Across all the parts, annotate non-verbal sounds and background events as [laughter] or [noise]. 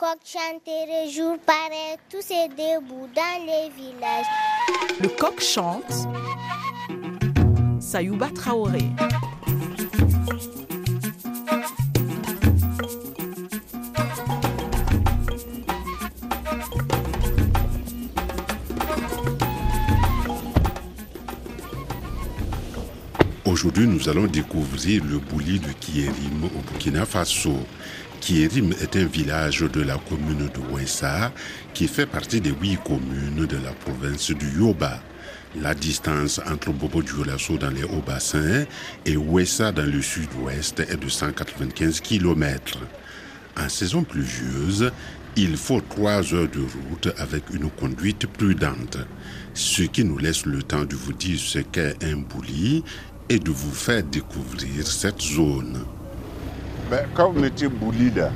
coq chanterait jour pareil, tous ces debout dans les villages. Le coq chante. Sayouba Traoré. Aujourd'hui, nous allons découvrir le bouli de Kierim au Burkina Faso. Kierim est un village de la commune de Ouessa qui fait partie des huit communes de la province du Yoba. La distance entre Bobo Dioulasso dans les hauts-bassins et Ouessa dans le sud-ouest est de 195 km. En saison pluvieuse, il faut trois heures de route avec une conduite prudente, ce qui nous laisse le temps de vous dire ce qu'est un bouli et de vous faire découvrir cette zone. Ben, quand vous mettez Boulida,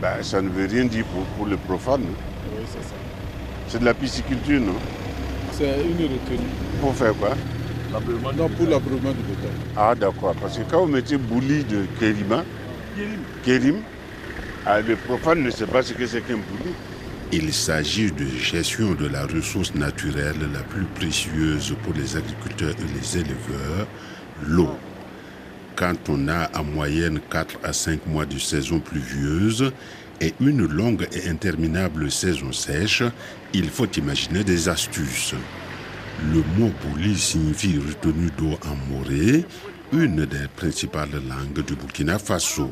ben, ça ne veut rien dire pour, pour le profane. non Oui, c'est ça. C'est de la pisciculture, non? C'est une retenue. Pour faire quoi? Non, pour l'abreuvement du bétail. Ah d'accord, parce que quand vous mettez Bouli de Kérima, Kérim, ah, le profane ne sait pas ce que c'est qu'un Bouli. Il s'agit de gestion de la ressource naturelle la plus précieuse pour les agriculteurs et les éleveurs, l'eau. Quand on a en moyenne 4 à 5 mois de saison pluvieuse et une longue et interminable saison sèche, il faut imaginer des astuces. Le mot bouli signifie retenue d'eau en morée, une des principales langues du Burkina Faso.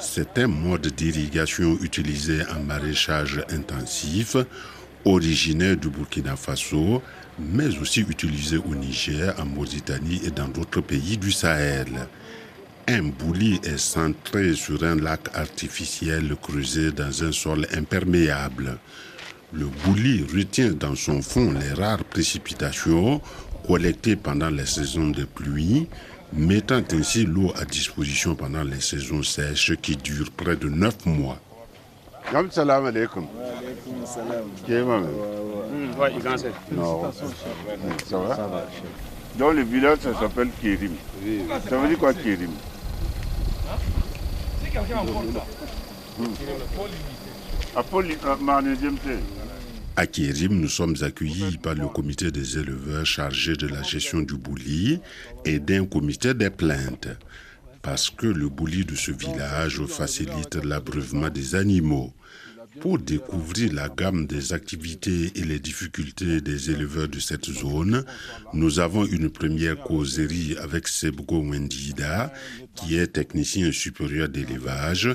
C'est un mode d'irrigation utilisé en maraîchage intensif, originaire du Burkina Faso, mais aussi utilisé au Niger, en Mauritanie et dans d'autres pays du Sahel. Un bouli est centré sur un lac artificiel creusé dans un sol imperméable. Le bouli retient dans son fond les rares précipitations collectées pendant les saisons de pluie, mettant ainsi l'eau à disposition pendant les saisons sèches qui durent près de 9 mois. Ça va Donc le village, ça s'appelle Kérim. Ça veut dire quoi Kérim? Apoli, ah, Manu Djemte. À Kérim, nous sommes accueillis par le comité des éleveurs chargé de la gestion du bouli et d'un comité des plaintes. Parce que le bouli de ce village facilite l'abreuvement des animaux. Pour découvrir la gamme des activités et les difficultés des éleveurs de cette zone, nous avons une première causerie avec Sebgo Wendida, qui est technicien supérieur d'élevage,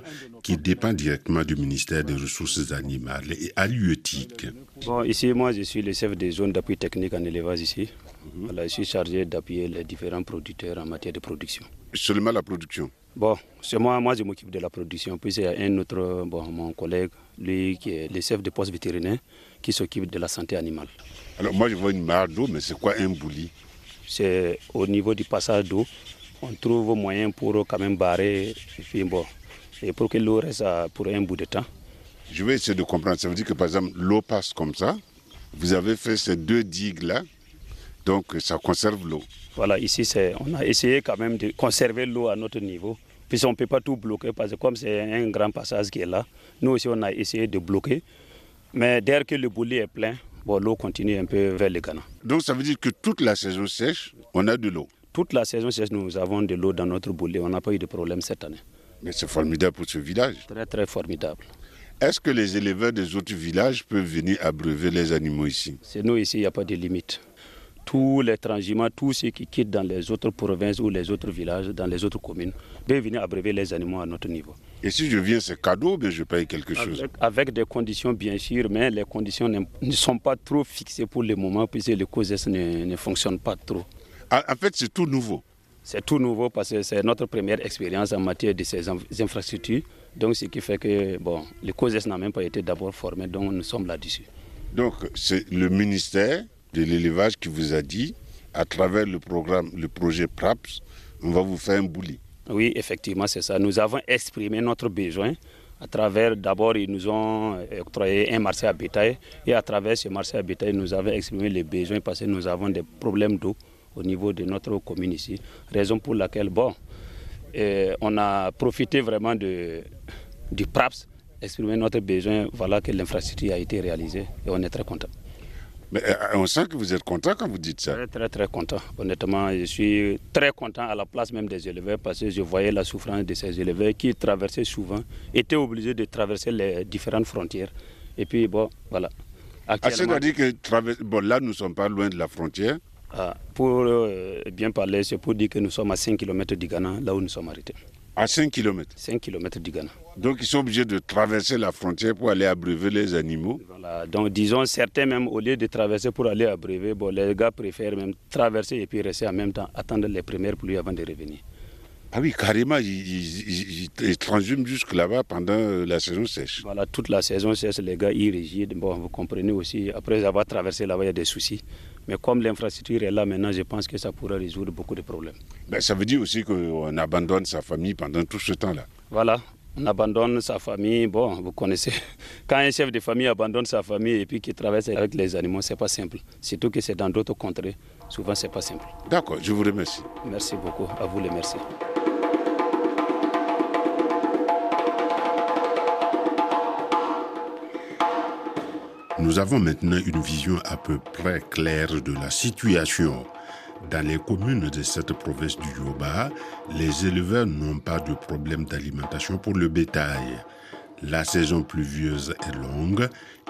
qui dépend directement du ministère des Ressources animales et halieutiques. Bon, ici, moi, je suis le chef des zones d'appui technique en élevage ici. Voilà, je suis chargé d'appuyer les différents producteurs en matière de production. Seulement la production? Bon, c'est moi, moi je m'occupe de la production. Puis il y a un autre, bon, mon collègue, lui qui est le chef de poste vétérinaire, qui s'occupe de la santé animale. Alors moi je vois une mare d'eau, mais c'est quoi un bouli C'est au niveau du passage d'eau, on trouve moyen pour quand même barrer, et, puis bon, et pour que l'eau reste pour un bout de temps. Je vais essayer de comprendre. Ça veut dire que par exemple l'eau passe comme ça. Vous avez fait ces deux digues là, donc ça conserve l'eau. Voilà, ici, on a essayé quand même de conserver l'eau à notre niveau. Puis on ne peut pas tout bloquer parce que comme c'est un grand passage qui est là, nous aussi on a essayé de bloquer. Mais dès que le boulet est plein, bon, l'eau continue un peu vers le Ghana. Donc ça veut dire que toute la saison sèche, on a de l'eau. Toute la saison sèche, nous avons de l'eau dans notre boulet. On n'a pas eu de problème cette année. Mais c'est formidable pour ce village. Très, très formidable. Est-ce que les éleveurs des autres villages peuvent venir abreuver les animaux ici? C'est nous ici, il n'y a pas de limite. Tous les transhumants, tous ceux qui quittent dans les autres provinces ou les autres villages, dans les autres communes, peuvent venir abreuver les animaux à notre niveau. Et si je viens, c'est cadeau, mais je paye quelque chose? Avec, des conditions bien sûr, mais les conditions ne, sont pas trop fixées pour le moment, puisque le COSES ne, ne fonctionne pas trop. En fait, c'est tout nouveau. C'est tout nouveau parce que c'est notre première expérience en matière de ces in- infrastructures. Donc, ce qui fait que bon, le COSES n'a même pas été d'abord formé, donc nous sommes là-dessus. Donc, c'est le ministère de l'élevage qui vous a dit, à travers le programme, le projet PRAPS, on va vous faire un bouli. Oui, effectivement, c'est ça. Nous avons exprimé notre besoin à travers, d'abord, ils nous ont octroyé un marché à bétail. Et à travers ce marché à bétail, nous avons exprimé les besoins parce que nous avons des problèmes d'eau au niveau de notre commune ici. Raison pour laquelle, bon, euh, on a profité vraiment de, du PRAPS exprimé notre besoin, voilà que l'infrastructure a été réalisée et on est très content. Mais euh, on sent que vous êtes content quand vous dites ça. Très, très, très content. Honnêtement, je suis très content à la place même des éleveurs parce que je voyais la souffrance de ces éleveurs qui traversaient souvent, étaient obligés de traverser les différentes frontières. Et puis, bon, voilà. Ah, c'est-à-dire que bon, là, nous ne sommes pas loin de la frontière. Ah, pour euh, bien parler, c'est pour dire que nous sommes à 5 km du Ghana, là où nous sommes arrêtés. À 5 km 5 km du Ghana. Donc ils sont obligés de traverser la frontière pour aller abreuver les animaux Voilà, donc disons certains même au lieu de traverser pour aller abreuver, bon, les gars préfèrent même traverser et puis rester en même temps, attendre les premières pluies avant de revenir. Ah oui, carrément, ils, ils, transhument jusque là-bas pendant la saison sèche. Voilà, toute la saison sèche, les gars, ils résident. Bon, vous comprenez aussi, après avoir traversé là-bas, il y a des soucis. Mais comme l'infrastructure est là maintenant, je pense que ça pourra résoudre beaucoup de problèmes. Ben, ça veut dire aussi qu'on abandonne sa famille pendant tout ce temps-là. Voilà, on abandonne sa famille. Bon, vous connaissez, [laughs] quand un chef de famille abandonne sa famille et puis qu'il traverse avec les animaux, c'est pas simple. Surtout que c'est dans d'autres contrées. Souvent, c'est pas simple. D'accord, je vous remercie. Merci beaucoup. À vous les merci. Nous avons maintenant une vision à peu près claire de la situation. Dans les communes de cette province du Yoba, les éleveurs n'ont pas de problème d'alimentation pour le bétail. La saison pluvieuse est longue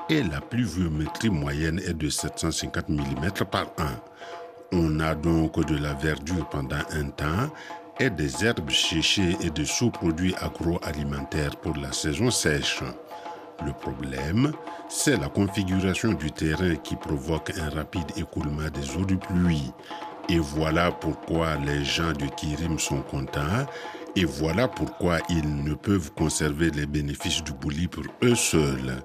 et la pluviométrie moyenne est de 750 mm par an. On a donc de la verdure pendant un temps et des herbes séchées et des sous-produits agroalimentaires pour la saison sèche. Le problème, c'est la configuration du terrain qui provoque un rapide écoulement des eaux de pluie. Et voilà pourquoi les gens de Kirim sont contents. Et voilà pourquoi ils ne peuvent conserver les bénéfices du bouli pour eux seuls.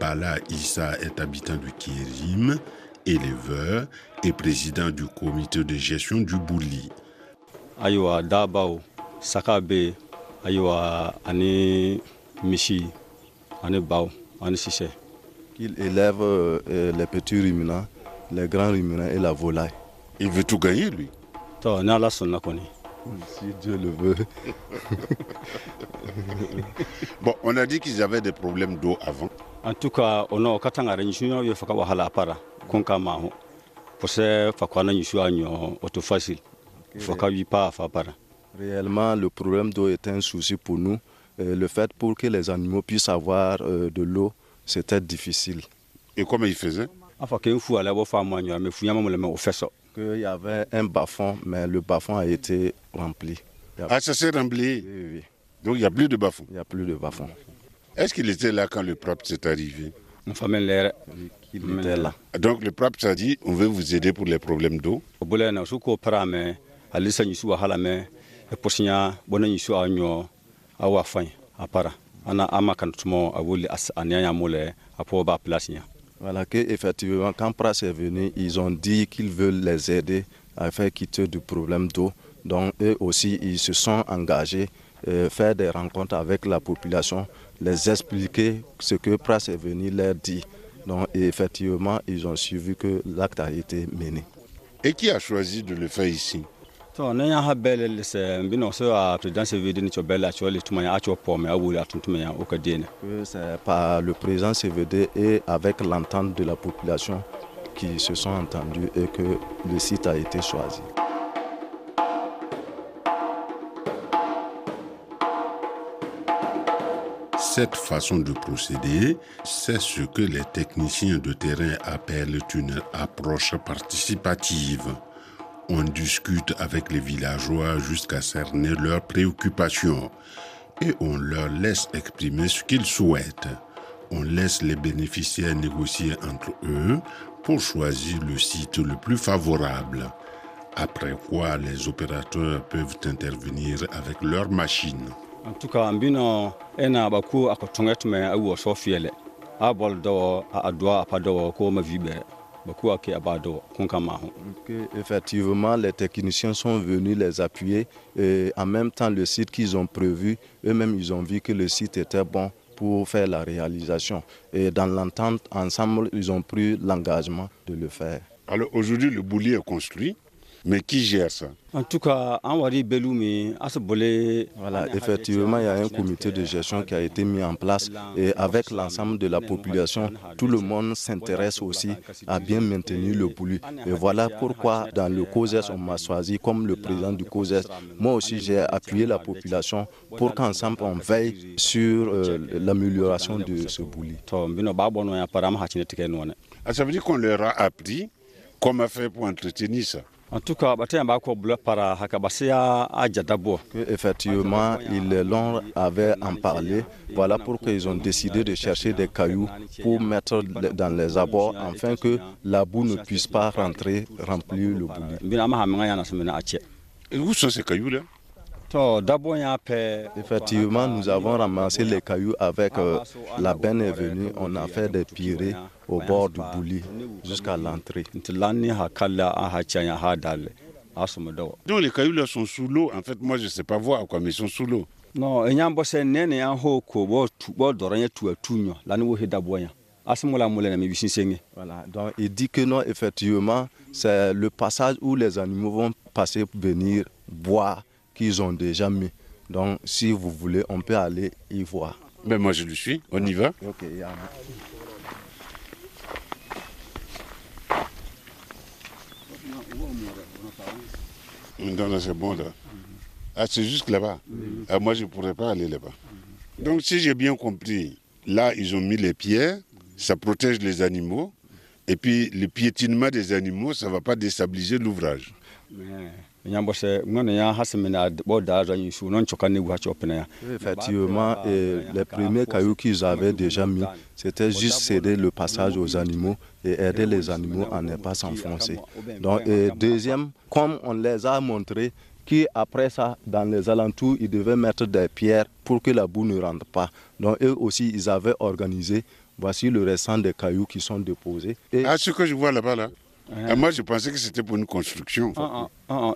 Bala Issa est habitant du Kirim, éleveur et président du comité de gestion du bouli. Aywa Dabao, Sakabe, Aywa Ani Michi, Ani Bao, Ani Sissé. Il élève euh, les petits ruminants, les grands ruminants et la volaille. Il veut tout gagner, lui. Si Dieu le veut. [laughs] bon, on a dit qu'ils avaient des problèmes d'eau avant. En tout cas, on a katanga renyunya yo faka wahala para konka maho. Pose fakwana nyusua nyo auto facile. Faka wi pa fa para. Réellement, le problème d'eau est un souci pour nous. Euh, le fait pour que les animaux puissent avoir euh, de l'eau, c'était difficile. Et comment ils faisaient? Qu'il y avait un bas-fond, mais le bas-fond a été rempli. Ah, ça s'est rempli Oui, oui. Donc il n'y a plus de bas-fond Il n'y a plus de bas-fond. Est-ce qu'il était là quand le PRAP s'est arrivé? Une famille l'air. Il était là. Donc le PRAP s'est dit on veut vous aider pour les problèmes d'eau. Ana ama kan tumo a wuli anianya mole apo ba place nya Voilà que effectivement quand Pras est venu, ils ont dit qu'ils veulent les aider à faire quitter du problème d'eau. Donc eux aussi, ils se sont engagés euh, faire des rencontres avec la population, les expliquer ce que Pras est venu leur dire. Donc effectivement, ils ont suivi que l'acte a été mené. Et qui a choisi de le faire ici? To ne ya ha bele se mbino so a président CVD ni cho bele cho le tuma ya cho pome a wuri atuntuma ya o ka dene Que c'est par le président CVD et avec l'entente de la population qui se sont entendus et que le site a été choisi. Cette façon de procéder, c'est ce que les techniciens de terrain appellent une approche participative. On discute avec les villageois jusqu'à cerner leurs préoccupations et on leur laisse exprimer ce qu'ils souhaitent. On laisse les bénéficiaires négocier entre eux pour choisir le site le plus favorable. Après quoi, les opérateurs peuvent intervenir avec leurs machines. en tout cas effectivement, les techniciens sont venus les appuyer et en même temps, le site qu'ils ont prévu, eux-mêmes, ils ont vu que le site était bon pour faire la réalisation. Et dans l'entente, ensemble, ils ont pris l'engagement de le faire. Alors aujourd'hui, le bouli est construit. Mais qui gère ça En tout cas, en Wari Beloumi, à ce volet. Voilà, effectivement, il y a un comité de gestion qui a été mis en place et avec l'ensemble de la population, tout le monde s'intéresse aussi à bien maintenir le bouli. Et voilà pourquoi dans le COSES, on m'a choisi comme le président du COSES. Moi aussi, j'ai appuyé la population pour qu'ensemble on veille sur euh, l'amélioration de ce bouli. Ah, ça veut dire qu'on leur a appris comment faire pour entretenir ça. En tout cas, effectivement, ils l'ont avait en parlé. Voilà pourquoi ils ont décidé de chercher des cailloux pour mettre dans les abords afin que la boue ne puisse pas rentrer, remplir le bouli. Et où sont ces cailloux-là? Effectivement, nous avons ramassé les cailloux avec euh, la benne est venue. On a fait des pirés au bord du bouli jusqu'à l'entrée. Donc les cailloux là sont sous l'eau. En fait, moi je ne sais pas voir quoi, mais ils sont sous l'eau. Non, il y a un bosse nene un hoko bo bo doranye tu atunyo la ni wo heda boya. Asimola mole na mibisin senge. Voilà, donc il dit que non, effectivement, c'est le passage où les animaux vont passer pour venir boire qu'ils ont déjà mis. Donc, si vous voulez, on peut aller y voir. Mais moi, je le suis. On y va. Ok, yeah. Non, c'est bon là. Ah, c'est juste là-bas. Ah, moi, je ne pourrais pas aller là-bas. Donc, si j'ai bien compris, là, ils ont mis les pierres, ça protège les animaux. Et puis, le piétinement des animaux, ça ne va pas déstabiliser l'ouvrage. Effectivement, et les premiers cailloux qu'ils avaient déjà mis, c'était juste céder le passage aux animaux et aider les animaux à ne pas s'enfoncer. Donc, et deuxième, comme on les a montré, qu'après ça, dans les alentours, ils devaient mettre des pierres pour que la boue ne rentre pas. Donc, eux aussi, ils avaient organisé. Voici le restant des cailloux qui sont déposés. Et ah, ce que je vois là-bas, là, moi, je pensais que c'était pour une construction.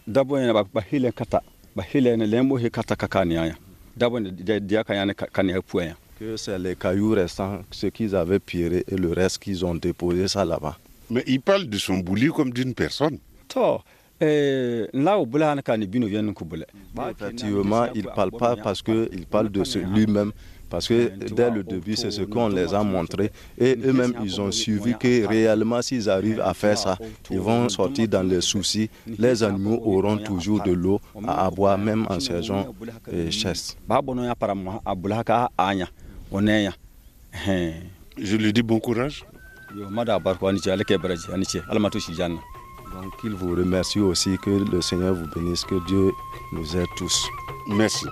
D'abord, il y a kata. Que c'est les cailloux restants, ce qu'ils avaient piré et le reste qu'ils ont déposé ça là-bas. Mais il parle de son bouli comme d'une personne. De Effectivement, il ne parle pas parce qu'il parle de lui-même. Parce que dès le début, c'est ce qu'on les a montré. Et eux-mêmes, ils ont suivi que réellement, s'ils arrivent à faire ça, ils vont sortir dans les soucis. Les animaux auront toujours de l'eau à boire, même en saison chasse. Je lui dis bon courage. Donc, il vous remercie aussi que le Seigneur vous bénisse, que Dieu nous aide tous. Merci.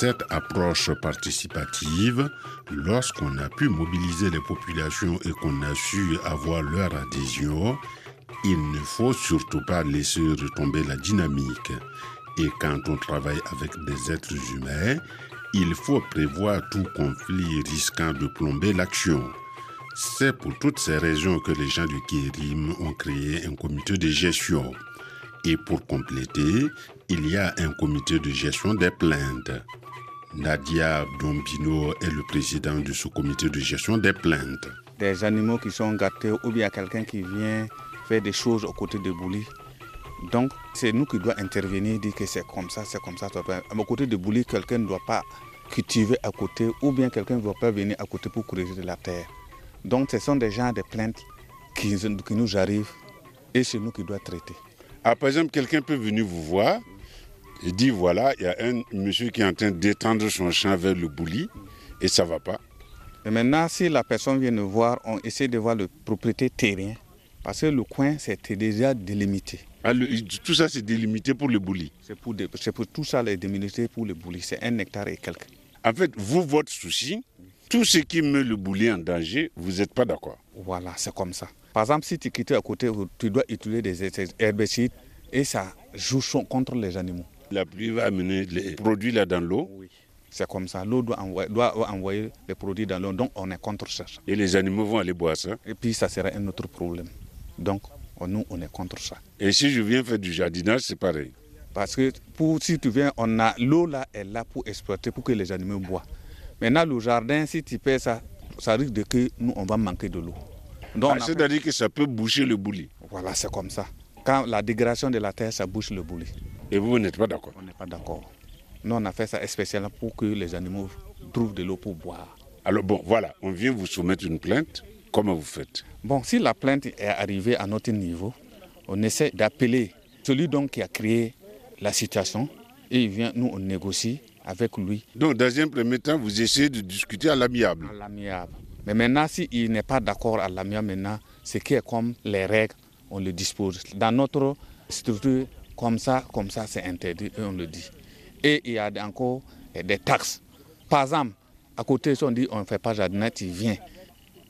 Cette approche participative, lorsqu'on a pu mobiliser les populations et qu'on a su avoir leur adhésion, il ne faut surtout pas laisser retomber la dynamique. Et quand on travaille avec des êtres humains, il faut prévoir tout conflit risquant de plomber l'action. C'est pour toutes ces raisons que les gens du Kérim ont créé un comité de gestion. Et pour compléter, il y a un comité de gestion des plaintes. Nadia Dombino est le président de ce comité de gestion des plaintes. Des animaux qui sont gâtés ou bien quelqu'un qui vient faire des choses aux côtés de Bouli. Donc, c'est nous qui devons intervenir, dire que c'est comme ça, c'est comme ça. À côté de Bouli, quelqu'un ne doit pas cultiver à côté ou bien quelqu'un ne doit pas venir à côté pour creuser de la terre. Donc, ce sont des gens de plaintes qui, qui nous arrivent et c'est nous qui devons traiter. Ah, par exemple, quelqu'un peut venir vous voir il dit voilà, il y a un monsieur qui est en train d'étendre son champ vers le bouli et ça ne va pas. Et maintenant, si la personne vient nous voir, on essaie de voir le propriété terrien. Parce que le coin, c'était déjà délimité. Ah, tout ça, c'est délimité pour le bouli C'est pour, pour, tout ça, les délimité pour le bouli. C'est un hectare et quelques. En fait, vous, votre souci, tout ce qui met le bouli en danger, vous n'êtes pas d'accord Voilà, c'est comme ça. Par exemple, si tu quittes à côté, tu dois utiliser des herbicides et ça joue contre les animaux. La pluie va amener les produits là dans l'eau. Oui. C'est comme ça. L'eau doit envoyer, doit envoyer, les produits dans l'eau. Donc on est contre ça. Et les animaux vont aller boire ça. Et puis ça sera un autre problème. Donc nous, on est contre ça. Et si je viens faire du jardinage, c'est pareil. Parce que pour, si tu viens, on a l'eau là est là pour exploiter, pour que les animaux boivent. Maintenant, le jardin, si tu fais ça, ça risque de que nous, on va manquer de l'eau. Donc, ah, C'est-à-dire que ça peut boucher le bouli. Voilà, c'est comme ça. Quand la dégradation de la terre, ça bouche le bouli. Et vous, vous n'êtes pas d'accord On n'est pas d'accord. Nous, on a fait ça spécialement pour que les animaux trouvent de l'eau pour boire. Alors bon, voilà, on vient vous soumettre une plainte. Comment vous faites? Bon, si la plainte est arrivée à notre niveau, on essaie d'appeler celui donc qui a créé la situation et il vient, nous on négocie avec lui. Donc dans un premier temps, vous essayez de discuter à l'amiable À l'amiable. Mais maintenant, s'il n'est pas d'accord à l'amiable, maintenant, ce qui est comme les règles, on le dispose. Dans notre structure, comme ça, comme ça, c'est interdit et on le dit. Et il y a encore des taxes. Par exemple, à côté, si on dit on ne fait pas jardinage, tu viens.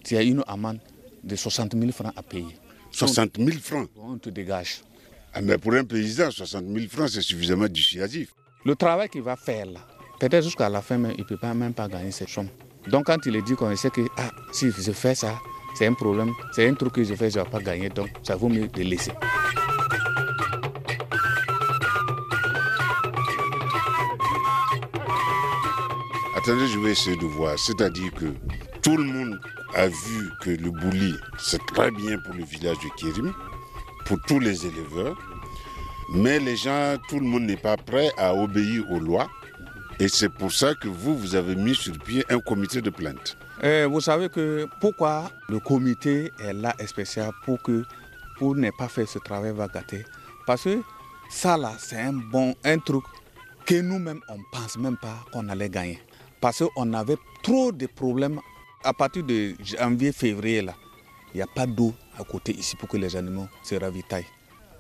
Tu as une amende de 60 000 francs à payer. 60 000 francs? On te dégage. Ah, mais pour un paysan, 60 000 francs, c'est suffisamment dissuasif. Le travail qu'il va faire là, peut-être jusqu'à la fin, il ne peut pas, même pas gagner cette somme. Donc quand il est dit qu'on sait que ah, si je fais ça, c'est un problème, c'est un truc que je fais, je ne vais pas gagner, donc ça vaut mieux de laisser. Attendez, je vais essayer de voir. C'est-à-dire que tout le monde a vu que le bouli, c'est très bien pour le village de Kérim, pour tous les éleveurs. Mais les gens, tout le monde n'est pas prêt à obéir aux lois. Et c'est pour ça que vous, vous avez mis sur pied un comité de plainte. Eh, vous savez que pourquoi le comité est là spécial pour que pour ne pas faire ce travail va gâter. Parce que ça là, c'est un bon un truc que nous-mêmes on pense même pas qu'on allait gagner. Parce qu'on avait trop de problèmes à partir de janvier, février là. Il n'y a pas d'eau à côté ici pour que les animaux se ravitaillent.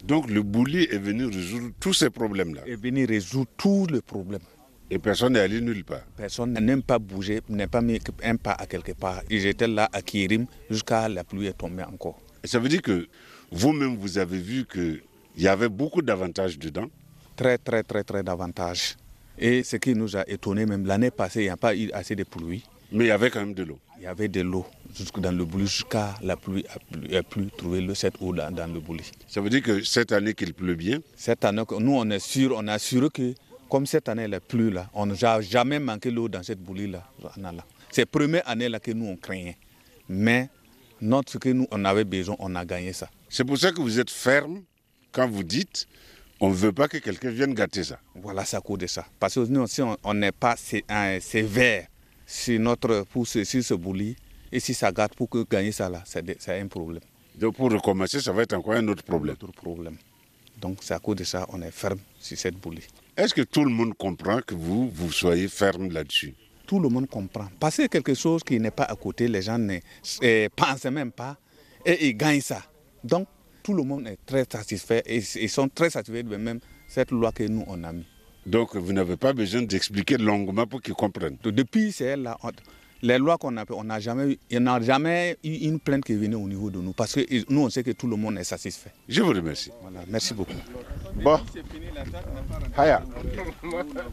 Donc le bouli est venu résoudre tous ces problèmes-là. Est venu résoudre tous les problèmes. Et personne n'est allé nulle part. Personne n'a pas bougé, n'a pas mis un pas à quelque part. Ils étaient là à Kirim jusqu'à la pluie est tombée encore. Et ça veut dire que vous-même, vous avez vu qu'il y avait beaucoup d'avantages dedans Très, très, très, très d'avantages. Et ce qui nous a étonné, même l'année passée, il n'y a pas eu assez de pluie. Mais il y avait quand même de l'eau. Il y avait de l'eau dans le bouli jusqu'à la pluie a pu trouver le, cette eau dans, le bouli. Ça veut dire que cette année qu'il pleut bien Cette année, nous on est sûr, on assuré que comme cette année elle plus là, on n'a jamais manqué l'eau dans cette bouli là. C'est la première année là que nous on craignait. Mais notre, ce que nous on avait besoin, on a gagné ça. C'est pour ça que vous êtes ferme quand vous dites on ne veut pas que quelqu'un vienne gâter ça. Voilà, ça cause de ça. Parce que nous, si on n'est pas sévère sur, notre, pour ce, sur ce bouli, et si ça gâte pour que gagner ça là, c'est un problème. Donc pour recommencer, ça va être encore un autre problème. Un autre problème. Donc c'est à cause de ça on est ferme sur cette bouli. Est-ce que tout le monde comprend que vous, vous soyez ferme là-dessus? Tout le monde comprend. Parce que quelque chose qui n'est pas à côté, les gens ne eh, pensent même pas et ils gagnent ça. Donc tout le monde est très satisfait et ils sont très satisfaits de même cette loi que nous on a mis. Donc vous n'avez pas besoin d'expliquer longuement pour qu'ils comprennent? Depuis c'est là, les lois qu'on a on n'a jamais, il n'y a jamais eu une plainte qui venue au niveau de nous parce que nous on sait que tout le monde est satisfait. Je vous remercie. Voilà, merci beaucoup. Bon. Haya.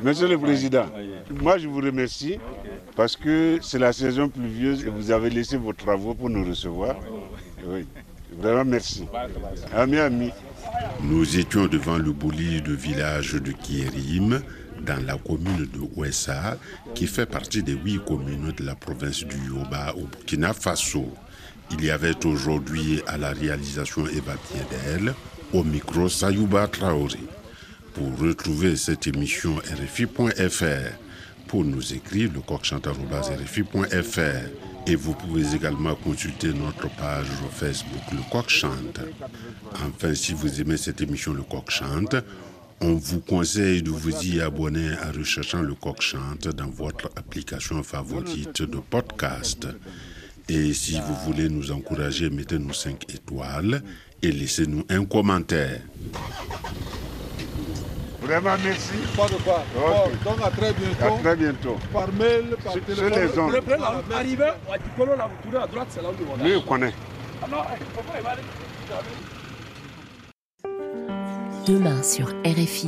Monsieur le Président, moi je vous remercie parce que c'est la saison pluvieuse et vous avez laissé vos travaux pour nous recevoir. Oui. Vraiment merci. Ami, ami. Nous étions devant le bouli de village de Kierim, dans la commune de Ouessa, qui fait partie des huit communes de la province du Yoba au Burkina Faso. Il y avait aujourd'hui à la réalisation Eva Piedel, au micro Sayouba Traoré. Pour retrouver cette émission RFI.fr, pour nous écrire le RFI.fr. Et vous pouvez également consulter notre page Facebook Le Coq Chante. Enfin, si vous aimez cette émission Le Coq Chante, on vous conseille de vous y abonner en recherchant Le Coq Chante dans votre application favorite de podcast. Et si vous voulez nous encourager, mettez-nous 5 étoiles et laissez-nous un commentaire. Vraiment, merci. Pas de quoi. Okay. donc à très bientôt. À très bientôt. Par mail, par téléphone. Sur les ondes. Arrivé, à Ticolo, là, vous tournez à droite, c'est là où on Lui, il connaît. Ah pas, il va aller? Demain sur RFI.